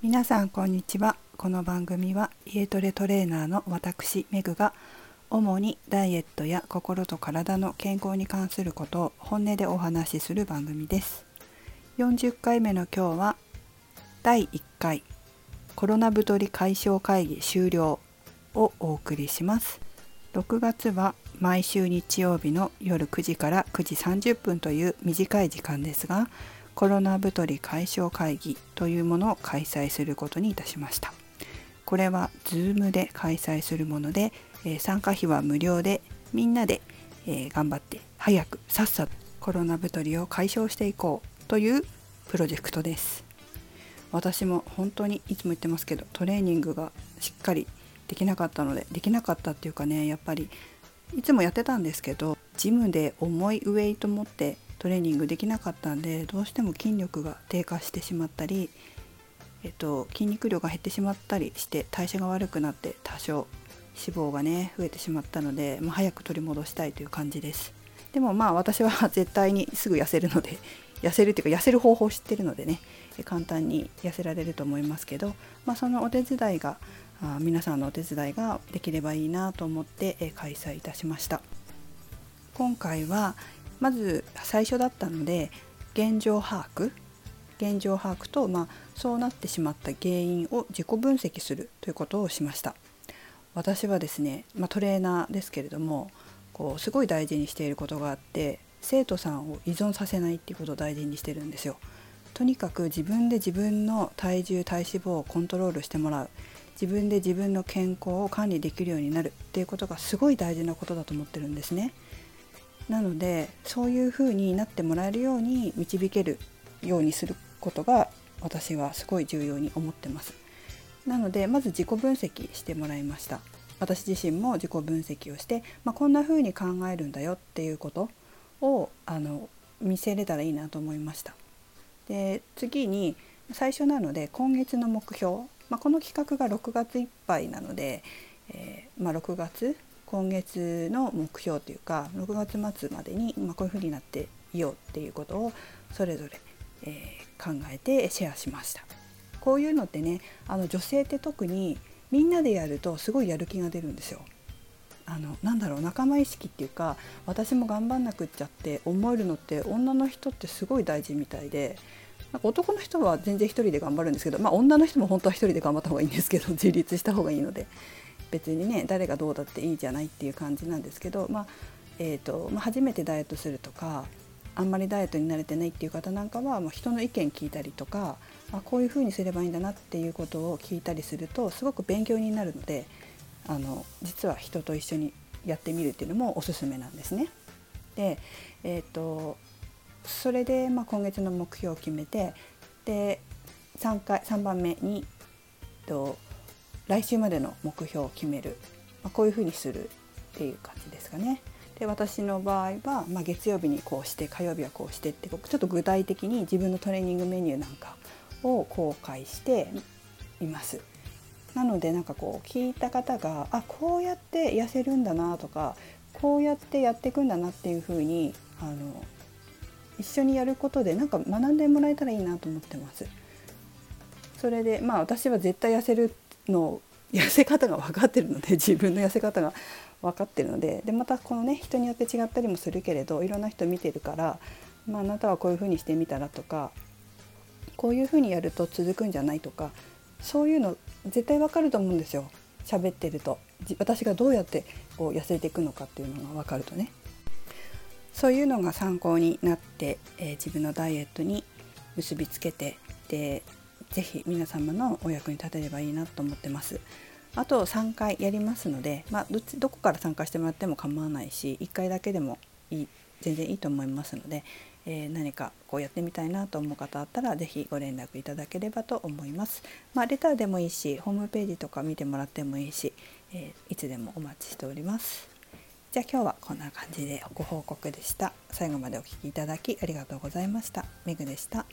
皆さんこんにちは。この番組は家トレトレーナーの私メグが主にダイエットや心と体の健康に関することを本音でお話しする番組です。40回目の今日は第1回コロナ太り解消会議終了をお送りします。6月は毎週日曜日の夜9時から9時30分という短い時間ですがコロナ太り解消会議というものを開催することにいたしました。これは Zoom で開催するもので、え、参加費は無料でみんなで、え、頑張って早くさっさとコロナ太りを解消していこうというプロジェクトです。私も本当にいつも言ってますけどトレーニングがしっかりできなかったのでできなかったっていうかねやっぱりいつもやってたんですけどジムで重いウエイト持ってトレーニングできなかったんでどうしても筋力が低下してしまったり、えっと、筋肉量が減ってしまったりして代謝が悪くなって多少脂肪がね増えてしまったので、まあ、早く取り戻したいという感じです。でもまあ私は 絶対にすぐ痩せるので痩せるっていうか痩せる方法を知ってるのでね簡単に痩せられると思いますけど、まあ、そのお手伝いがあ皆さんのお手伝いができればいいなと思って開催いたしました。今回はまず最初だったので現状把握現状把握と、まあ、そうなってしまった原因を自己分析するということをしました。私はですね、まあ、トレーナーですけれどもこうすごい大事にしていることがあって生徒さんを依存させないっていうことを大事にしてるんですよ。とにかく自分で自分の体重体脂肪をコントロールしてもらう。自分で自分の健康を管理できるようになるっていうことがすごい大事なことだと思ってるんですね。なのでそういう風になってもらえるように導けるようにすることが私はすごい重要に思ってます。なのでまず自己分析してもらいました。私自身も自己分析をして、まあ、こんな風に考えるんだよっていうことをあの見せれたらいいなと思いました。で次に最初なので今月の目標、まあ、この企画が6月いっぱいなので、えー、まあ、6月今月の目標というか6月末までに、まあ、こういうふうになっていようっていうことをそれぞれ、えー、考えてシェアしました。こういうのってねあの女性って特にみんなでやるとすごいやる気が出るんですよ。あのなんだろう仲間意識っていうか私も頑張んなくっちゃって思えるのって女の人ってすごい大事みたいでなんか男の人は全然一人で頑張るんですけど、まあ、女の人も本当は一人で頑張った方がいいんですけど自立した方がいいので別にね誰がどうだっていいじゃないっていう感じなんですけど、まあえーとまあ、初めてダイエットするとかあんまりダイエットに慣れてないっていう方なんかは、まあ、人の意見聞いたりとかあこういうふうにすればいいんだなっていうことを聞いたりするとすごく勉強になるのであの実は人と一緒にやってみるっていうのもおすすめなんですね。で、えーと、それで、まあ、今月の目標を決めてで 3, 回3番目にと来週までの目標を決める、まあ、こういうふうにするっていう感じですかね。で私の場合は、まあ、月曜日にこうして火曜日はこうしてってちょっと具体的に自分のトレーニングメニューなんかを公開しています。なのでなんかこう聞いた方があこうやって痩せるんだなとかこうやってやっていくんだなっていうふうにあの一緒にやることでなんか学んでもらえたらいいなと思ってます。それでまあ私は絶対痩せるの痩せ方が分かってるので 自分の痩せ方が分かってるのででまたこのね人によって違ったりもするけれどいろんな人見てるから、まあ、あなたはこういうふうにしてみたらとかこういうふうにやると続くんじゃないとかそういうの絶対分かると思うんですよ。喋ってると。私がどうやってこう痩せていくのかっていうのが分かるとね。そういうのが参考になって、えー、自分のダイエットに結びつけてでぜひ皆様のお役に立てればいいなと思ってます。あと3回やりますので、まあ、どどこから参加してもらっても構わないし1回だけでもいい全然いいと思いますので、えー、何かこうやってみたいなと思う方あったら是非ご連絡いただければと思います。まあ、レターでもいいしホームページとか見てもらってもいいし、えー、いつでもお待ちしております。じゃあ今日はこんな感じでご報告でした。最後までお聴きいただきありがとうございました。めぐでした。